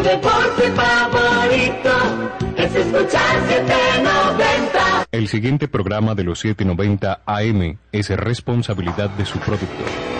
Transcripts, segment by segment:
Tu deporte favorito es escuchar 790. El siguiente programa de los 790 AM es responsabilidad de su productor.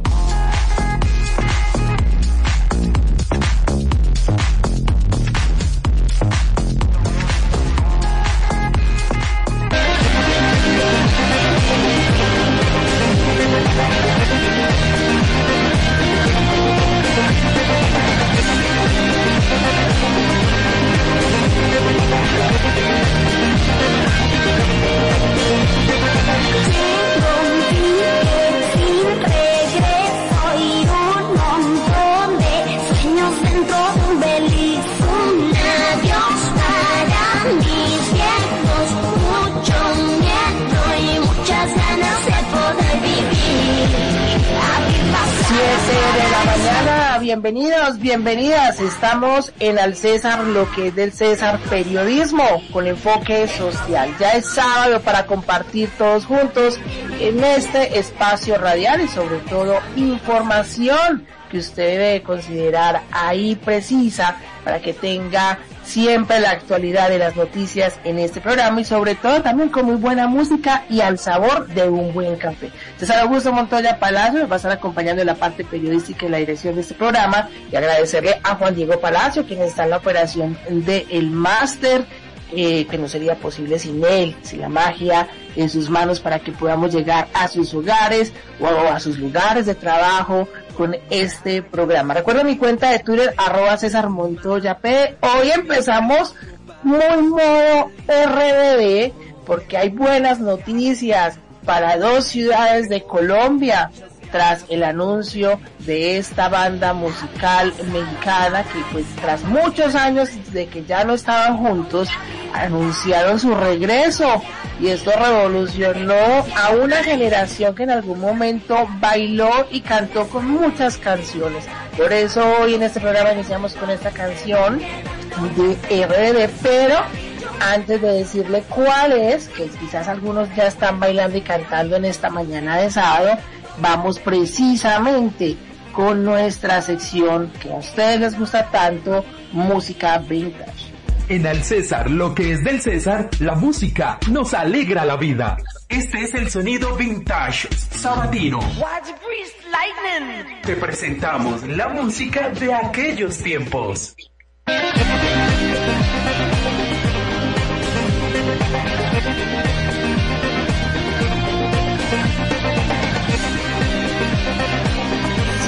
Bienvenidas. Estamos en Al César, lo que es del César Periodismo, con enfoque social. Ya es sábado para compartir todos juntos en este espacio radial y sobre todo información que usted debe considerar ahí precisa para que tenga siempre la actualidad de las noticias en este programa y sobre todo también con muy buena música y al sabor de un buen café. César Augusto Montoya Palacio me va a estar acompañando en la parte periodística y la dirección de este programa y agradecerle a Juan Diego Palacio quien está en la operación de El Máster eh, que no sería posible sin él, sin la magia en sus manos para que podamos llegar a sus hogares o a sus lugares de trabajo con este programa. Recuerda mi cuenta de Twitter, arroba César Montoya P. Hoy empezamos muy modo RBD porque hay buenas noticias para dos ciudades de Colombia tras el anuncio de esta banda musical mexicana que pues tras muchos años de que ya no estaban juntos anunciaron su regreso y esto revolucionó a una generación que en algún momento bailó y cantó con muchas canciones. Por eso hoy en este programa iniciamos con esta canción de RBD, pero antes de decirle cuál es, que quizás algunos ya están bailando y cantando en esta mañana de sábado, vamos precisamente con nuestra sección que a ustedes les gusta tanto, música vintage. En el César, lo que es del César, la música nos alegra la vida. Este es el sonido vintage sabatino. Te presentamos la música de aquellos tiempos.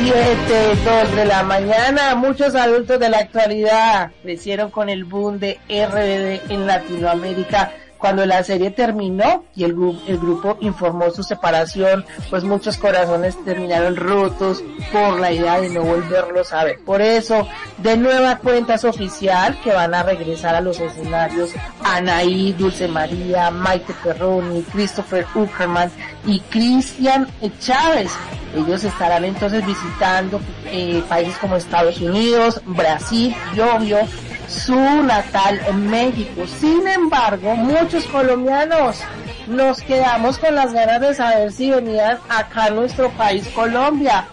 Siete, dos de la mañana, muchos adultos de la actualidad crecieron con el boom de RBD en Latinoamérica cuando la serie terminó y el, el grupo informó su separación, pues muchos corazones terminaron rotos por la idea de no volverlos a ver. Por eso, de nueva cuenta es oficial que van a regresar a los escenarios Anaí, Dulce María, Maite Perroni, Christopher Uckerman y Cristian Chávez. Ellos estarán entonces visitando eh, países como Estados Unidos, Brasil y obvio su natal en México. Sin embargo, muchos colombianos nos quedamos con las ganas de saber si venían acá a nuestro país Colombia.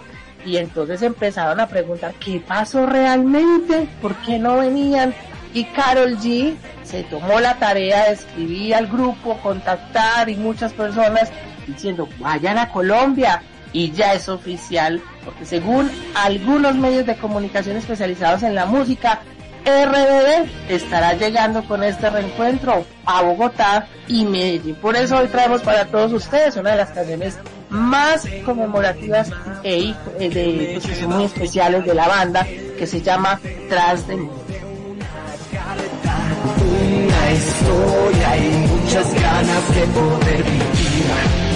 Y entonces empezaron a preguntar qué pasó realmente, por qué no venían. Y Carol G se tomó la tarea de escribir al grupo, contactar y muchas personas diciendo vayan a Colombia. Y ya es oficial, porque según algunos medios de comunicación especializados en la música, RBD estará llegando con este reencuentro a Bogotá y Medellín. Por eso hoy traemos para todos ustedes una de las canciones más conmemorativas e de, pues, muy especiales de la banda que se llama Tras de mí. Una historia y muchas ganas de poder vivir.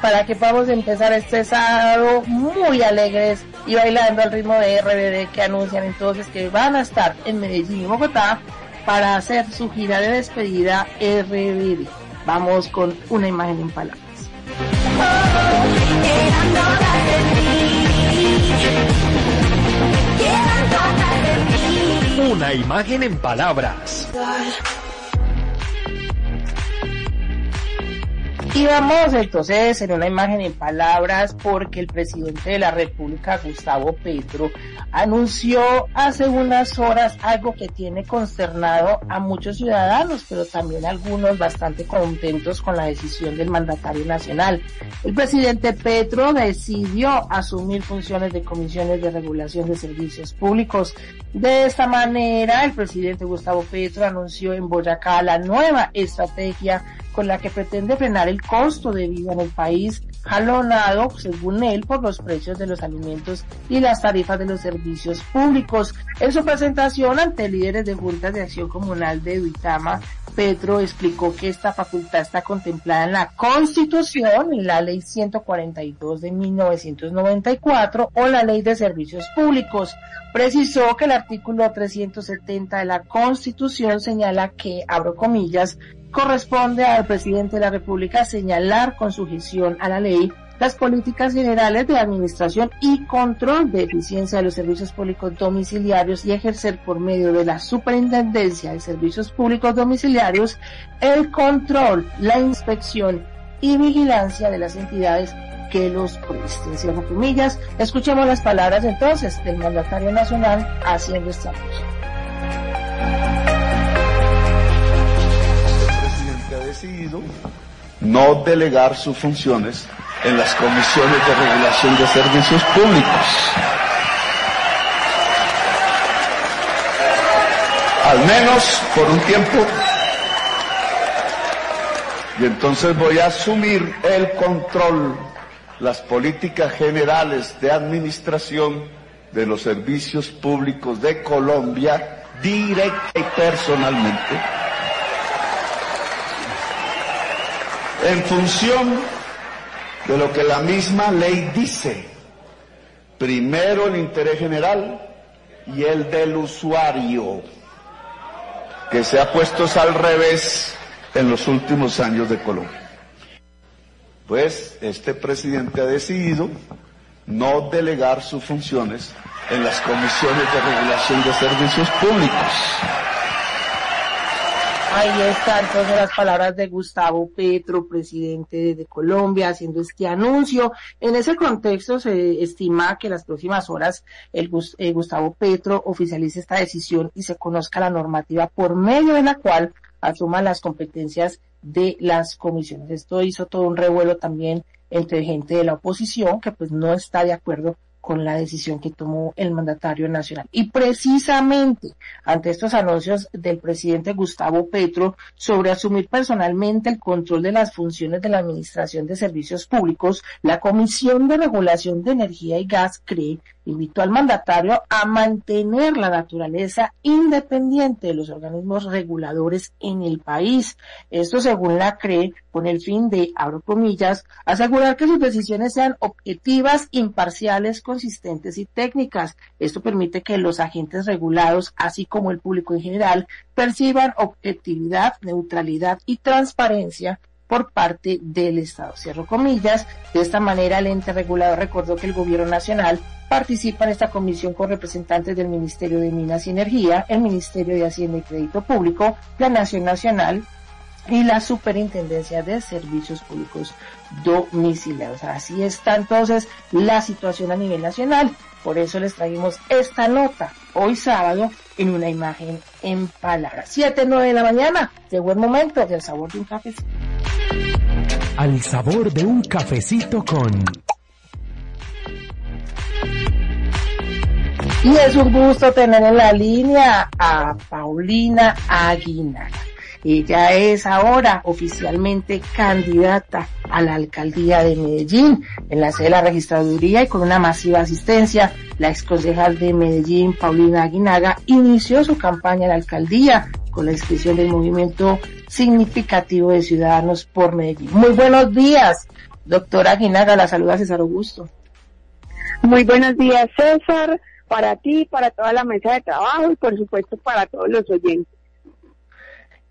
Para que podamos empezar este sábado muy alegres y bailando al ritmo de RBD que anuncian entonces que van a estar en Medellín y Bogotá para hacer su gira de despedida RBD. Vamos con una imagen en palabras. Una imagen en palabras. Y vamos entonces en una imagen en palabras porque el presidente de la República, Gustavo Petro, anunció hace unas horas algo que tiene consternado a muchos ciudadanos, pero también algunos bastante contentos con la decisión del mandatario nacional. El presidente Petro decidió asumir funciones de comisiones de regulación de servicios públicos. De esta manera, el presidente Gustavo Petro anunció en Boyacá la nueva estrategia con la que pretende frenar el costo de vida en el país, jalonado, según él, por los precios de los alimentos y las tarifas de los servicios públicos. En su presentación ante líderes de juntas de acción comunal de Duitama, Petro explicó que esta facultad está contemplada en la Constitución, en la Ley 142 de 1994 o la Ley de Servicios Públicos. Precisó que el artículo 370 de la Constitución señala que, abro comillas, corresponde al presidente de la República señalar con sujeción a la ley las políticas generales de administración y control de eficiencia de los servicios públicos domiciliarios y ejercer por medio de la Superintendencia de Servicios Públicos Domiciliarios el control, la inspección y vigilancia de las entidades que los presten. Cierro comillas. Escuchemos las palabras entonces del mandatario nacional haciendo esta. No delegar sus funciones en las comisiones de regulación de servicios públicos. Al menos por un tiempo. Y entonces voy a asumir el control, las políticas generales de administración de los servicios públicos de Colombia directa y personalmente en función de lo que la misma ley dice. Primero el interés general y el del usuario, que se ha puesto al revés en los últimos años de Colombia. Pues este presidente ha decidido no delegar sus funciones en las comisiones de regulación de servicios públicos. Ahí están todas las palabras de Gustavo Petro, presidente de Colombia, haciendo este anuncio. En ese contexto se estima que las próximas horas el eh, Gustavo Petro oficialice esta decisión y se conozca la normativa por medio de la cual asuma las competencias de las comisiones. Esto hizo todo un revuelo también entre gente de la oposición que pues no está de acuerdo con la decisión que tomó el mandatario nacional. Y precisamente ante estos anuncios del presidente Gustavo Petro sobre asumir personalmente el control de las funciones de la Administración de Servicios Públicos, la Comisión de Regulación de Energía y Gas CRE invitó al mandatario a mantener la naturaleza independiente de los organismos reguladores en el país. Esto según la CRE con el fin de, abro comillas, asegurar que sus decisiones sean objetivas, imparciales, consistentes y técnicas. Esto permite que los agentes regulados, así como el público en general, perciban objetividad, neutralidad y transparencia por parte del Estado. Cierro comillas. De esta manera, el ente regulador recordó que el Gobierno Nacional participa en esta comisión con representantes del Ministerio de Minas y Energía, el Ministerio de Hacienda y Crédito Público, la Nación Nacional y la Superintendencia de Servicios Públicos Domiciliados. Así está entonces la situación a nivel nacional. Por eso les traemos esta nota hoy sábado en una imagen en palabras. 7, 9 de la mañana. Llegó el momento del sabor de un cafecito. Al sabor de un cafecito con... Y es un gusto tener en la línea a Paulina Aguinaga. Ella es ahora oficialmente candidata a la alcaldía de Medellín en la sede de la registraduría y con una masiva asistencia. La exconcejal de Medellín, Paulina Aguinaga, inició su campaña en la alcaldía con la inscripción del movimiento significativo de ciudadanos por Medellín. Muy buenos días, doctora Guinaga, la saluda César Augusto. Muy buenos días, César, para ti, para toda la mesa de trabajo y por supuesto para todos los oyentes.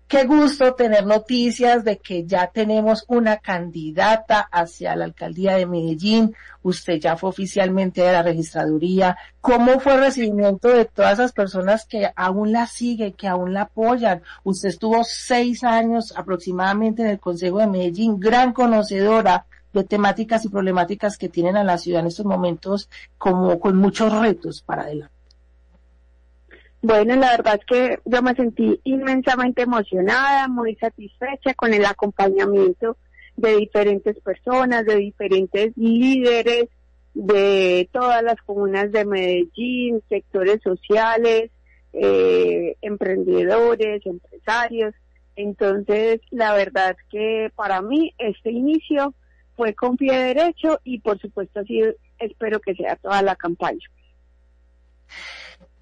Qué gusto tener noticias de que ya tenemos una candidata hacia la alcaldía de Medellín. Usted ya fue oficialmente de la registraduría. ¿Cómo fue el recibimiento de todas esas personas que aún la siguen, que aún la apoyan? Usted estuvo seis años aproximadamente en el Consejo de Medellín, gran conocedora de temáticas y problemáticas que tienen a la ciudad en estos momentos como con muchos retos para adelante. Bueno, la verdad es que yo me sentí inmensamente emocionada, muy satisfecha con el acompañamiento de diferentes personas, de diferentes líderes de todas las comunas de Medellín, sectores sociales, eh, emprendedores, empresarios. Entonces, la verdad que para mí este inicio fue con pie derecho y por supuesto así espero que sea toda la campaña.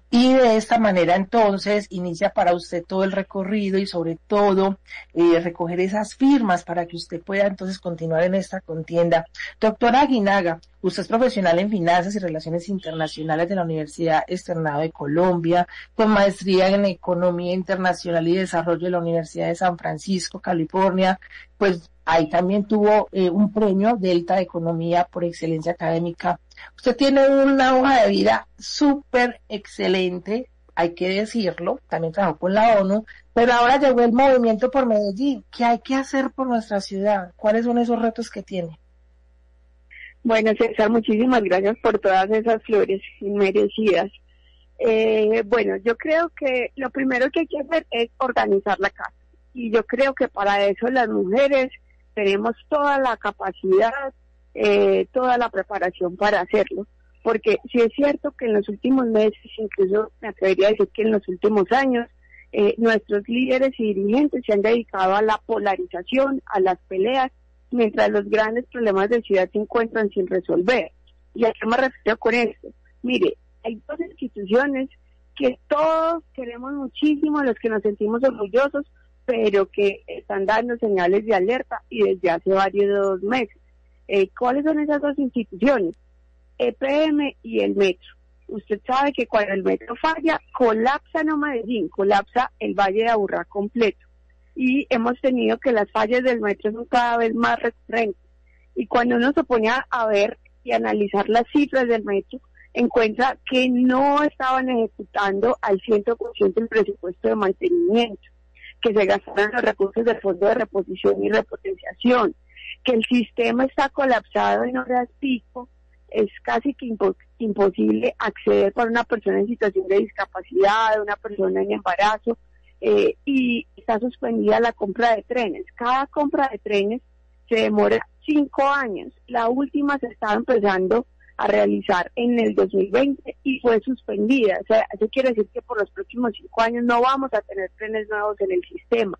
Y de esta manera entonces inicia para usted todo el recorrido y sobre todo eh, recoger esas firmas para que usted pueda entonces continuar en esta contienda. Doctora Aguinaga, usted es profesional en finanzas y relaciones internacionales de la Universidad Externado de Colombia, con maestría en economía internacional y desarrollo de la Universidad de San Francisco, California, pues ahí también tuvo eh, un premio Delta de Economía por excelencia académica Usted tiene una hoja de vida súper excelente, hay que decirlo, también trabajó con la ONU, pero ahora llegó el movimiento por Medellín. ¿Qué hay que hacer por nuestra ciudad? ¿Cuáles son esos retos que tiene? Bueno, César, muchísimas gracias por todas esas flores inmerecidas. Eh, bueno, yo creo que lo primero que hay que hacer es organizar la casa. Y yo creo que para eso las mujeres tenemos toda la capacidad, eh, toda la preparación para hacerlo. Porque si es cierto que en los últimos meses, incluso me atrevería a decir que en los últimos años, eh, nuestros líderes y dirigentes se han dedicado a la polarización, a las peleas, mientras los grandes problemas de ciudad se encuentran sin resolver. ¿Y a qué me refiero con esto? Mire, hay dos instituciones que todos queremos muchísimo, los que nos sentimos orgullosos, pero que están dando señales de alerta y desde hace varios meses. Eh, ¿Cuáles son esas dos instituciones? EPM y el metro. Usted sabe que cuando el metro falla, colapsa no Medellín, colapsa el Valle de Aburrá completo. Y hemos tenido que las fallas del metro son cada vez más recurrentes. Y cuando uno se pone a ver y analizar las cifras del metro, encuentra que no estaban ejecutando al 100% el presupuesto de mantenimiento, que se gastaron los recursos del Fondo de Reposición y Repotenciación, que el sistema está colapsado en horas pico, es casi que imposible acceder para una persona en situación de discapacidad, una persona en embarazo, eh, y está suspendida la compra de trenes. Cada compra de trenes se demora cinco años. La última se estaba empezando a realizar en el 2020 y fue suspendida. O sea, eso quiere decir que por los próximos cinco años no vamos a tener trenes nuevos en el sistema.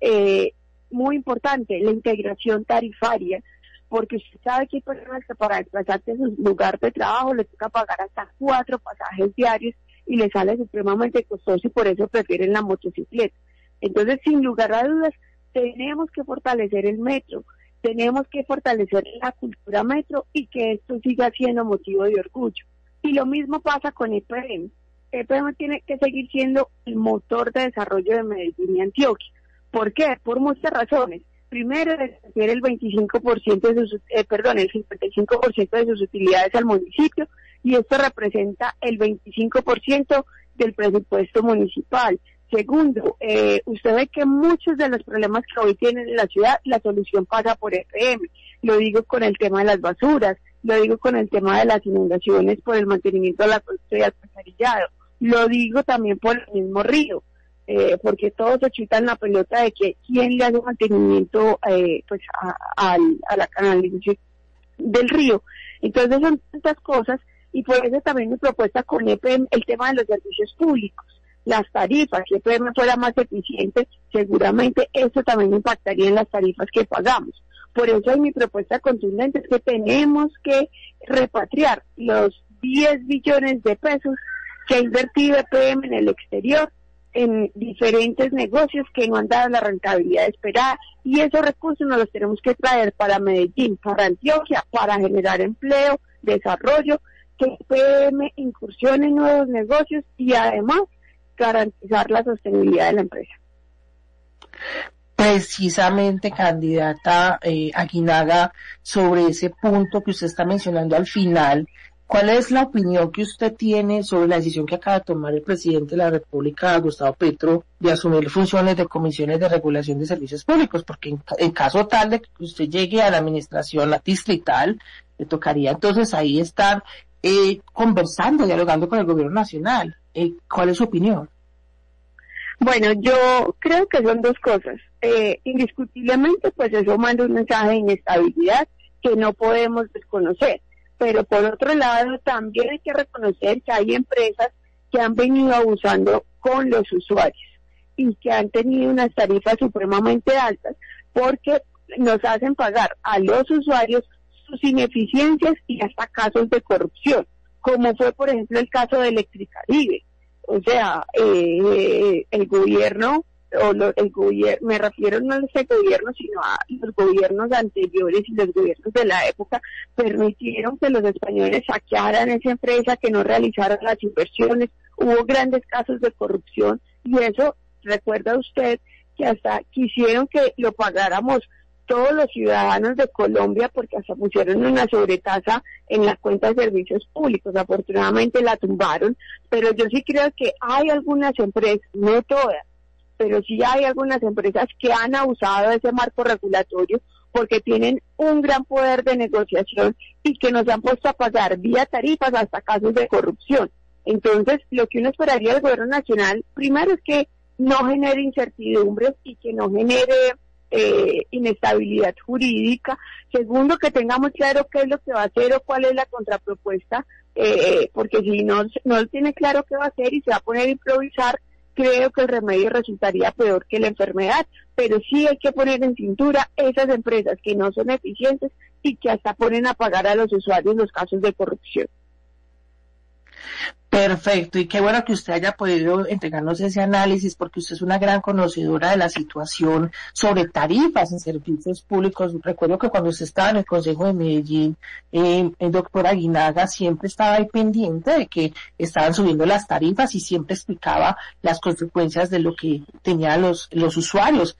Eh, muy importante, la integración tarifaria, porque usted sabe que hay personas que para desplazarse a su lugar de trabajo le toca pagar hasta cuatro pasajes diarios y le sale supremamente costoso y por eso prefieren la motocicleta. Entonces, sin lugar a dudas, tenemos que fortalecer el metro, tenemos que fortalecer la cultura metro y que esto siga siendo motivo de orgullo. Y lo mismo pasa con EPM. EPM tiene que seguir siendo el motor de desarrollo de Medellín y Antioquia. ¿Por qué? Por muchas razones. Primero, refiere el 25% de sus, eh, perdón, el 55% de sus utilidades al municipio y esto representa el 25% del presupuesto municipal. Segundo, eh, usted ve que muchos de los problemas que hoy tienen en la ciudad, la solución pasa por FM. Lo digo con el tema de las basuras, lo digo con el tema de las inundaciones por el mantenimiento de la costa y alcantarillado, lo digo también por el mismo río. Eh, porque todos se chutan la pelota de que quién le hace mantenimiento eh, pues a, la canalización del río. Entonces son tantas cosas y por eso también mi propuesta con EPM el tema de los servicios públicos, las tarifas, si EPM fuera más eficiente, seguramente eso también impactaría en las tarifas que pagamos. Por eso mi propuesta contundente es que tenemos que repatriar los 10 billones de pesos que ha invertido EPM en el exterior en diferentes negocios que no han dado la rentabilidad esperada y esos recursos nos los tenemos que traer para Medellín, para Antioquia, para generar empleo, desarrollo, que PM incursione en nuevos negocios y además garantizar la sostenibilidad de la empresa. Precisamente, candidata eh, Aguinaga, sobre ese punto que usted está mencionando al final, ¿Cuál es la opinión que usted tiene sobre la decisión que acaba de tomar el presidente de la República, Gustavo Petro, de asumir funciones de comisiones de regulación de servicios públicos? Porque en, caso tal de que usted llegue a la administración distrital, le tocaría entonces ahí estar eh, conversando, dialogando con el gobierno nacional. Eh, ¿Cuál es su opinión? Bueno, yo creo que son dos cosas. Eh, indiscutiblemente, pues eso manda un mensaje de inestabilidad que no podemos desconocer pero por otro lado también hay que reconocer que hay empresas que han venido abusando con los usuarios y que han tenido unas tarifas supremamente altas porque nos hacen pagar a los usuarios sus ineficiencias y hasta casos de corrupción, como fue por ejemplo el caso de Electricaribe. O sea, eh, el gobierno o el gobierno, me refiero no a ese gobierno, sino a los gobiernos anteriores y los gobiernos de la época, permitieron que los españoles saquearan esa empresa, que no realizaran las inversiones, hubo grandes casos de corrupción y eso, recuerda usted, que hasta quisieron que lo pagáramos todos los ciudadanos de Colombia porque hasta pusieron una sobretasa en la cuenta de servicios públicos. Afortunadamente la tumbaron, pero yo sí creo que hay algunas empresas, no todas, pero sí hay algunas empresas que han abusado de ese marco regulatorio porque tienen un gran poder de negociación y que nos han puesto a pagar vía tarifas hasta casos de corrupción. Entonces, lo que uno esperaría del gobierno nacional, primero es que no genere incertidumbres y que no genere eh, inestabilidad jurídica. Segundo, que tengamos claro qué es lo que va a hacer o cuál es la contrapropuesta, eh, porque si no, no tiene claro qué va a hacer y se va a poner a improvisar, creo que el remedio resultaría peor que la enfermedad, pero sí hay que poner en cintura esas empresas que no son eficientes y que hasta ponen a pagar a los usuarios los casos de corrupción. Perfecto, y qué bueno que usted haya podido entregarnos ese análisis porque usted es una gran conocedora de la situación sobre tarifas en servicios públicos. Recuerdo que cuando usted estaba en el Consejo de Medellín, eh, el doctor Aguinaga siempre estaba ahí pendiente de que estaban subiendo las tarifas y siempre explicaba las consecuencias de lo que tenían los, los usuarios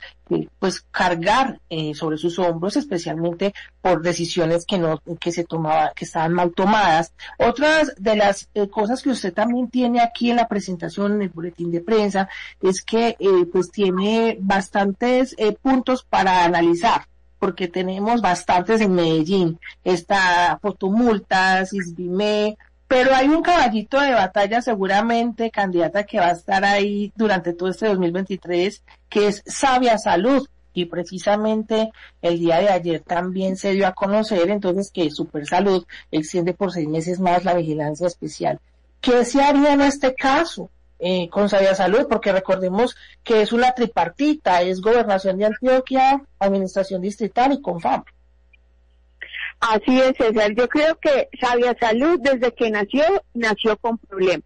pues cargar eh, sobre sus hombros, especialmente por decisiones que no, que se tomaban, que estaban mal tomadas. Otras de las eh, cosas que usted también tiene aquí en la presentación, en el boletín de prensa, es que eh, pues tiene bastantes puntos para analizar porque tenemos bastantes en Medellín. Está fotomultas, ISBIME, pero hay un caballito de batalla seguramente, candidata, que va a estar ahí durante todo este 2023, que es Sabia Salud. Y precisamente el día de ayer también se dio a conocer entonces que Super Salud extiende por seis meses más la vigilancia especial. ¿Qué se haría en este caso? Eh, con Sabia Salud, porque recordemos que es una tripartita, es Gobernación de Antioquia, Administración Distrital y Confam. Así es, César. Yo creo que Sabia Salud, desde que nació, nació con problemas.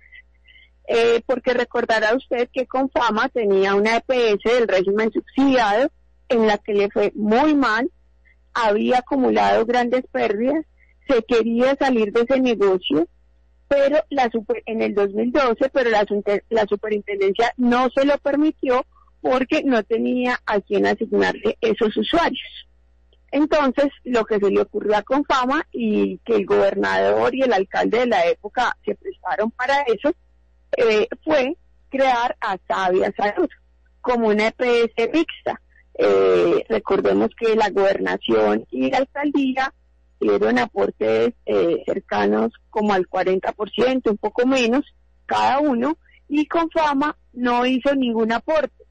Eh, porque recordará usted que Confama tenía una EPS del régimen subsidiado en la que le fue muy mal, había acumulado grandes pérdidas, se quería salir de ese negocio, pero la en el 2012, pero la, la superintendencia no se lo permitió porque no tenía a quién asignarle esos usuarios. Entonces, lo que se le ocurrió a Confama y que el gobernador y el alcalde de la época se prestaron para eso, eh, fue crear a Sabia Salud como una EPS mixta. Eh, recordemos que la gobernación y la alcaldía dieron aportes eh, cercanos como al 40%, un poco menos cada uno, y Confama no hizo ningún aporte.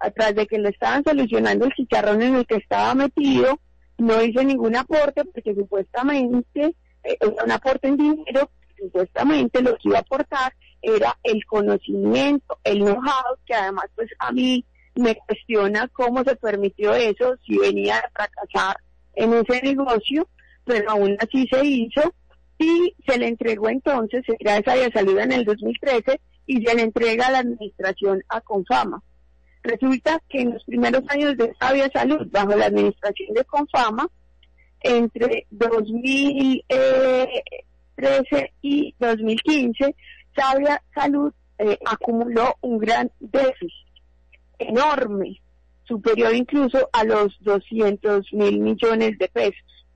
Atrás de que le estaban solucionando el chicharrón en el que estaba metido, no hizo ningún aporte porque supuestamente, eh, un aporte en dinero, supuestamente lo que iba a aportar era el conocimiento, el know-how, que además pues a mí me cuestiona cómo se permitió eso, si venía a fracasar en ese negocio, pero aún así se hizo y se le entregó entonces, gracias a la salud en el 2013, y se le entrega la administración a Confama. Resulta que en los primeros años de Sabia Salud, bajo la administración de Confama, entre 2013 y 2015, Sabia Salud eh, acumuló un gran déficit enorme, superior incluso a los 200 mil millones de pesos.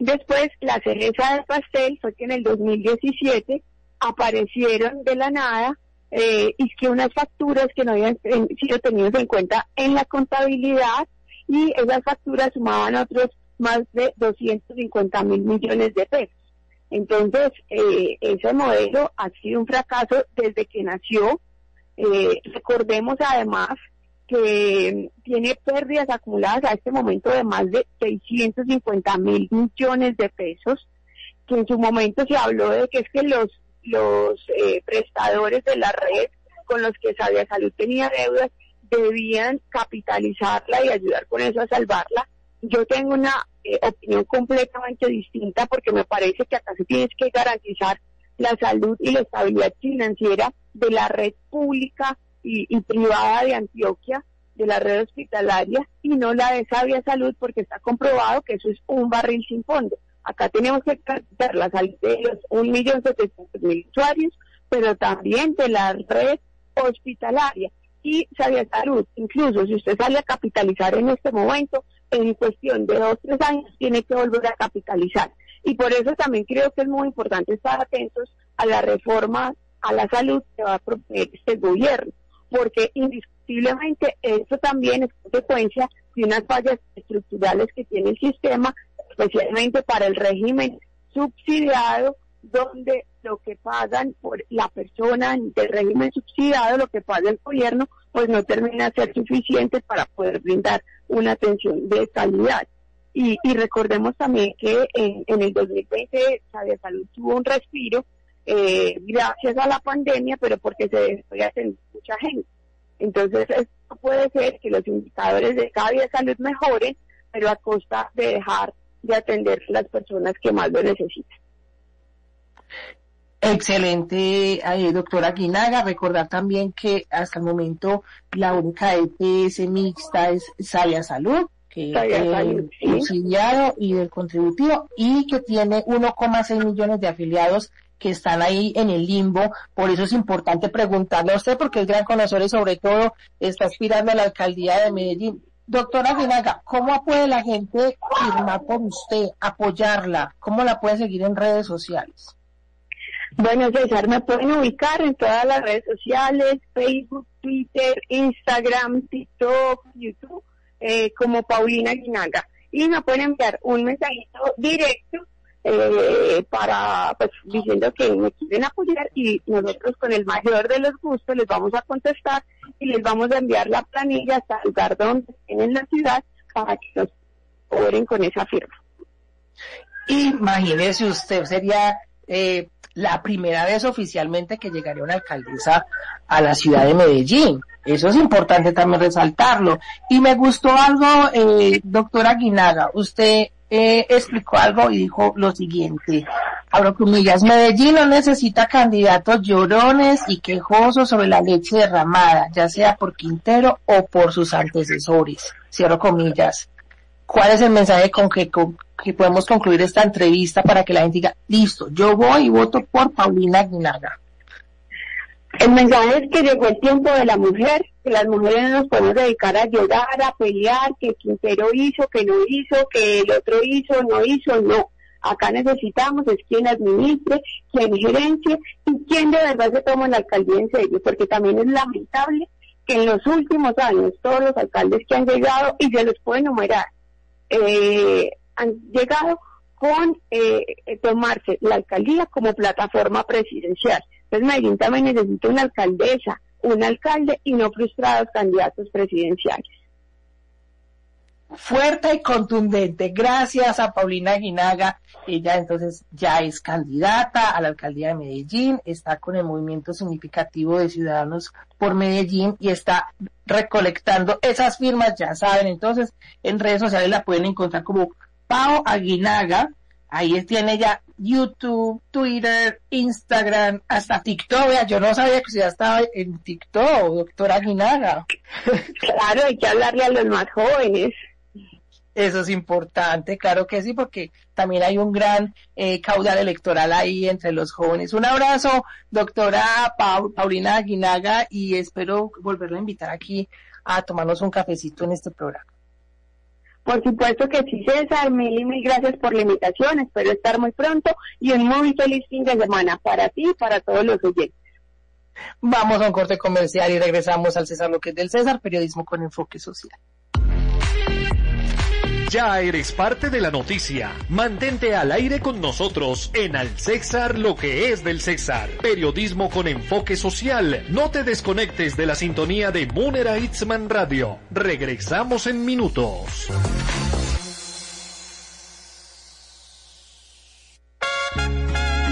Después, la cereza del pastel fue que en el 2017 aparecieron de la nada eh, y que unas facturas que no habían sido tenidas en cuenta en la contabilidad y esas facturas sumaban otros más de 250 mil millones de pesos. Entonces, eh, ese modelo ha sido un fracaso desde que nació. Eh, recordemos además que tiene pérdidas acumuladas a este momento de más de 650 mil millones de pesos, que en su momento se habló de que es que los, los eh, prestadores de la red con los que Sabia Salud tenía deudas debían capitalizarla y ayudar con eso a salvarla. Yo tengo una eh, opinión completamente distinta porque me parece que acá se tiene que garantizar la salud y la estabilidad financiera de la red pública y, privada de Antioquia, de la red hospitalaria, y no la de Sabia Salud, porque está comprobado que eso es un barril sin fondo. Acá tenemos que garantizar la salud de los 1.700.000 usuarios, pero también de la red hospitalaria y Sabia Salud. Incluso si usted sale a capitalizar en este momento, en cuestión de dos, tres años, tiene que volver a capitalizar. Y por eso también creo que es muy importante estar atentos a la reforma a la salud que va a proponer este gobierno porque indiscutiblemente eso también es consecuencia de unas fallas estructurales que tiene el sistema, especialmente para el régimen subsidiado, donde lo que pagan por la persona del régimen subsidiado, lo que paga el gobierno, pues no termina de ser suficiente para poder brindar una atención de calidad. Y, recordemos también que en, el 2020 Sabia Salud tuvo un respiro eh, gracias a la pandemia, pero porque se dejó de mucha gente. Entonces, esto puede ser que los indicadores de cada día salud mejoren, pero a costa de dejar de atender las personas que más lo necesitan. Excelente, eh, doctora Guinaga. Recordar también que hasta el momento la única EPS mixta es Sabia Salud, que es subsidiado y del contributivo, y que tiene 1,6 millones de afiliados que están ahí en el limbo. Por eso es importante preguntarle a usted, porque es gran conocedor y sobre todo está aspirando a la alcaldía de Medellín. Doctora Guinaga, ¿cómo puede la gente firmar por usted, apoyarla? ¿Cómo la puede seguir en redes sociales? Bueno, César, me pueden ubicar en todas las redes sociales, Facebook, Twitter, Instagram, TikTok, YouTube, eh, como Paulina Guinaga. Y me pueden enviar un mensajito directo eh, para, pues, diciendo que me quieren apoyar y nosotros con el mayor de los gustos les vamos a contestar y les vamos a enviar la planilla hasta el lugar donde estén en la ciudad para que nos cobren con esa firma. Imagínese usted, sería eh, la primera vez oficialmente que llegaría una alcaldesa a la ciudad de Medellín. Eso es importante también resaltarlo. Y me gustó algo, eh, doctora Guinaga, usted eh, explicó algo y dijo lo siguiente, abro comillas, Medellín no necesita candidatos llorones y quejosos sobre la leche derramada, ya sea por Quintero o por sus antecesores, cierro comillas. ¿Cuál es el mensaje con que, podemos concluir esta entrevista para que la gente diga, listo, yo voy y voto por Paulina Aguinaga? El mensaje es que llegó el tiempo de la mujer, que las mujeres no nos podemos dedicar a llorar, a pelear, que Quintero hizo, que no hizo, que el otro hizo, no hizo, no. Acá necesitamos es quien administre, quien gerencie y quien de verdad se toma la alcaldía en serio, porque también es lamentable que en los últimos años todos los alcaldes que han llegado, y se los puede enumerar, eh, han llegado con eh, tomarse la alcaldía como plataforma presidencial. Entonces Medellín también necesita una alcaldesa, un alcalde y no frustrados candidatos presidenciales. Fuerte y contundente. Gracias a Paulina Guinaga. Ella entonces ya es candidata a la alcaldía de Medellín, está con el movimiento significativo de ciudadanos por Medellín y está recolectando esas firmas, ya saben. Entonces, en redes sociales la pueden encontrar como Pao Aguinaga Ahí tiene ya YouTube, Twitter, Instagram, hasta TikTok. Vea, yo no sabía que usted ya estaba en TikTok, doctora Guinaga. Claro, hay que hablarle a los más jóvenes. Eso es importante, claro que sí, porque también hay un gran eh, caudal electoral ahí entre los jóvenes. Un abrazo, doctora Paulina Aguinaga, y espero volverla a invitar aquí a tomarnos un cafecito en este programa. Por supuesto que sí, César, mil y mil gracias por la invitación, espero estar muy pronto y un muy feliz fin de semana para ti y para todos los oyentes. Vamos a un corte comercial y regresamos al César es del César, periodismo con enfoque social. Ya eres parte de la noticia. Mantente al aire con nosotros en Al César lo que es del César. Periodismo con enfoque social. No te desconectes de la sintonía de Munera Itzman Radio. Regresamos en minutos.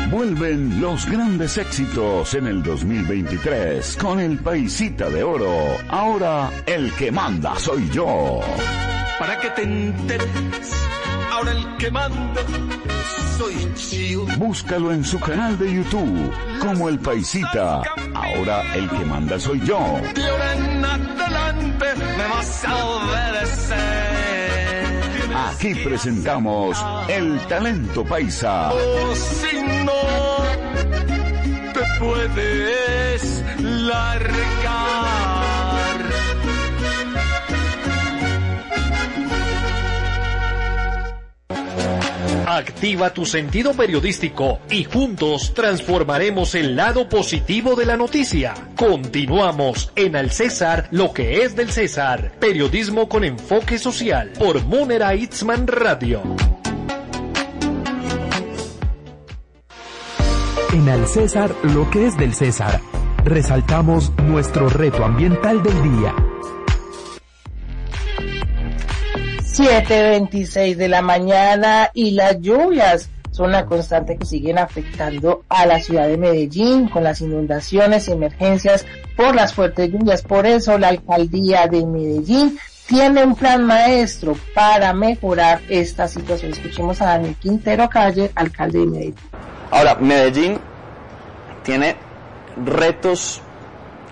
Vuelven los grandes éxitos en el 2023 con el Paisita de Oro. Ahora el que manda soy yo para que te enteres. Ahora el que manda soy yo. Búscalo en su canal de YouTube como El Paisita. Ahora el que manda soy yo. De ahora en adelante me vas a obedecer. Aquí presentamos el talento paisa. Oh, si no te puedes largar. Activa tu sentido periodístico y juntos transformaremos el lado positivo de la noticia. Continuamos en Al César, lo que es del César. Periodismo con enfoque social por Munera Itzman Radio. En Al César, lo que es del César. Resaltamos nuestro reto ambiental del día 7.26 de la mañana y las lluvias son una constante que siguen afectando a la ciudad de Medellín con las inundaciones y emergencias por las fuertes lluvias. Por eso la alcaldía de Medellín tiene un plan maestro para mejorar esta situación. Escuchemos a Daniel Quintero Calle, alcalde de Medellín. Ahora, Medellín tiene retos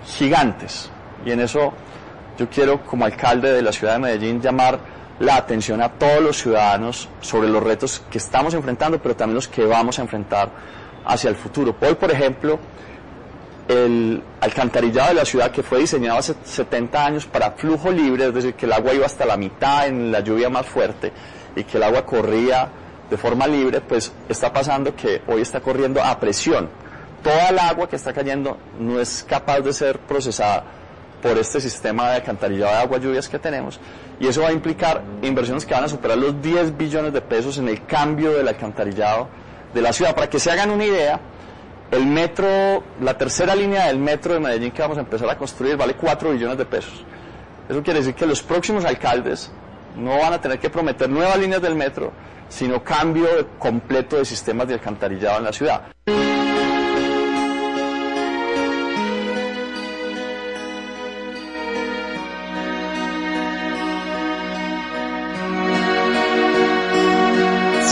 gigantes y en eso yo quiero como alcalde de la ciudad de Medellín llamar la atención a todos los ciudadanos sobre los retos que estamos enfrentando, pero también los que vamos a enfrentar hacia el futuro. Hoy, por ejemplo, el alcantarillado de la ciudad que fue diseñado hace 70 años para flujo libre, es decir, que el agua iba hasta la mitad en la lluvia más fuerte y que el agua corría de forma libre, pues está pasando que hoy está corriendo a presión. Toda el agua que está cayendo no es capaz de ser procesada por este sistema de alcantarillado de agua lluvias que tenemos y eso va a implicar inversiones que van a superar los 10 billones de pesos en el cambio del alcantarillado de la ciudad. Para que se hagan una idea, el metro, la tercera línea del metro de Medellín que vamos a empezar a construir vale 4 billones de pesos. Eso quiere decir que los próximos alcaldes no van a tener que prometer nuevas líneas del metro, sino cambio completo de sistemas de alcantarillado en la ciudad.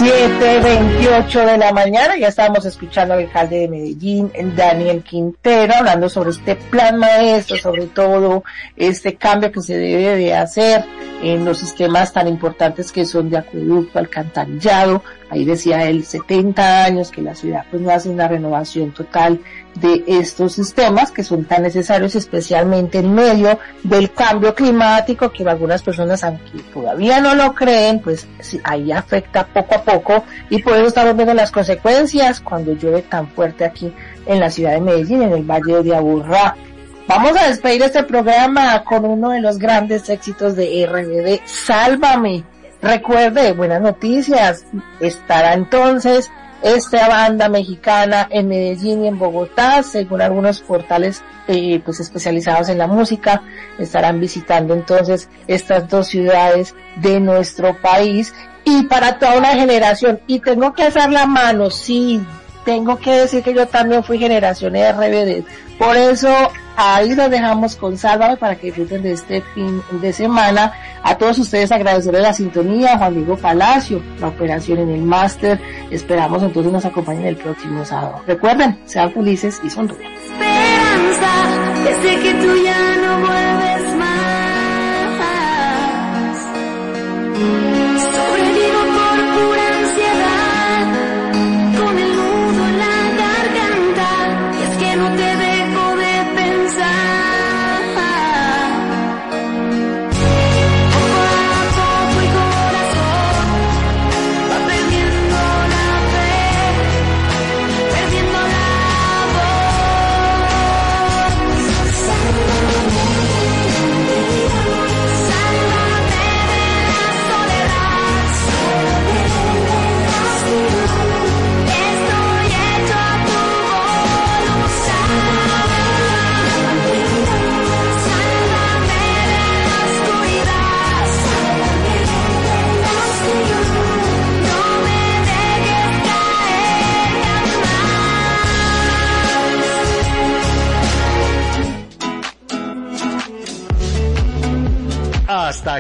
7.28 de la mañana, ya estábamos escuchando al alcalde de Medellín, Daniel Quintero, hablando sobre este plan maestro, sobre todo este cambio que se debe de hacer en los sistemas tan importantes que son de acueducto, alcantarillado. Ahí decía él, 70 años que la ciudad pues no hace una renovación total de estos sistemas que son tan necesarios especialmente en medio del cambio climático que algunas personas aunque todavía no lo creen pues ahí afecta poco a poco y por eso estamos viendo las consecuencias cuando llueve tan fuerte aquí en la ciudad de Medellín en el valle de Aburrá Vamos a despedir este programa con uno de los grandes éxitos de RBD, Sálvame. Recuerde, buenas noticias. Estará entonces esta banda mexicana en Medellín y en Bogotá, según algunos portales eh, pues especializados en la música, estarán visitando entonces estas dos ciudades de nuestro país y para toda una generación. Y tengo que hacer la mano, sí, tengo que decir que yo también fui generación RBD. Por eso ahí lo dejamos con Sálvame para que disfruten de este fin de semana A todos ustedes agradecerles la sintonía, Juan Diego Palacio, la operación en el máster. Esperamos entonces nos acompañen el próximo sábado. Recuerden, sean felices y sonríen. Esperanza, que tú